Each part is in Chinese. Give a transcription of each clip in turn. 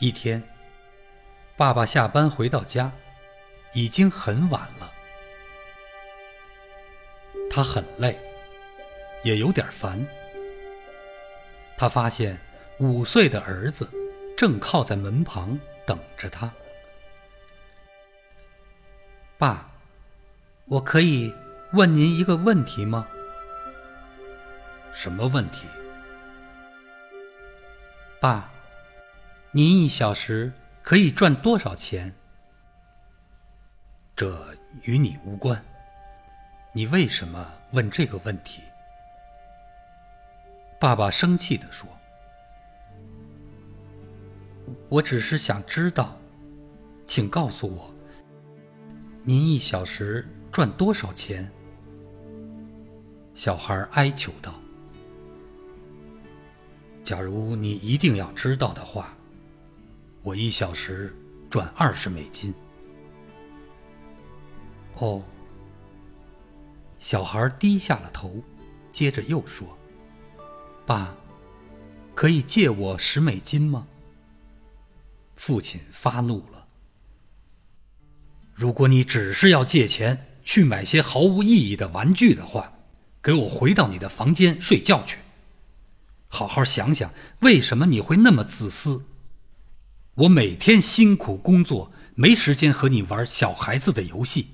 一天，爸爸下班回到家，已经很晚了。他很累，也有点烦。他发现五岁的儿子正靠在门旁等着他。爸，我可以问您一个问题吗？什么问题？爸，您一小时可以赚多少钱？这与你无关。你为什么问这个问题？爸爸生气地说：“我只是想知道，请告诉我，您一小时赚多少钱？”小孩哀求道。假如你一定要知道的话，我一小时赚二十美金。哦，小孩低下了头，接着又说：“爸，可以借我十美金吗？”父亲发怒了：“如果你只是要借钱去买些毫无意义的玩具的话，给我回到你的房间睡觉去。”好好想想，为什么你会那么自私？我每天辛苦工作，没时间和你玩小孩子的游戏。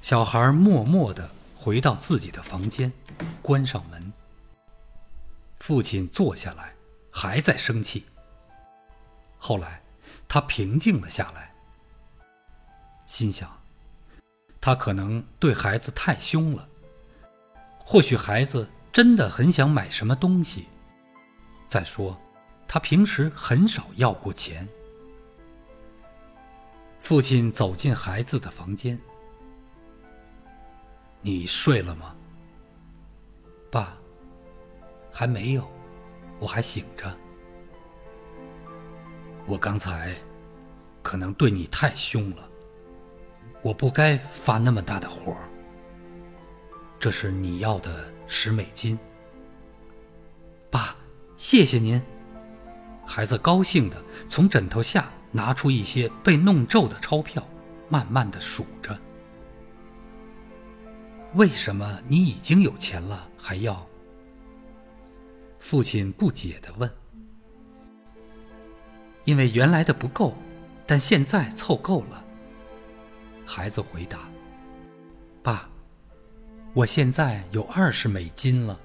小孩默默的回到自己的房间，关上门。父亲坐下来，还在生气。后来，他平静了下来，心想：他可能对孩子太凶了。或许孩子真的很想买什么东西。再说，他平时很少要过钱。父亲走进孩子的房间：“你睡了吗？”“爸，还没有，我还醒着。”“我刚才可能对你太凶了，我不该发那么大的火。”这是你要的十美金，爸，谢谢您。孩子高兴的从枕头下拿出一些被弄皱的钞票，慢慢的数着。为什么你已经有钱了还要？父亲不解的问。因为原来的不够，但现在凑够了。孩子回答。爸。我现在有二十美金了，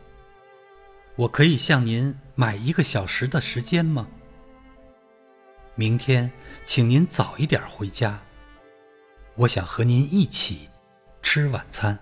我可以向您买一个小时的时间吗？明天，请您早一点回家，我想和您一起吃晚餐。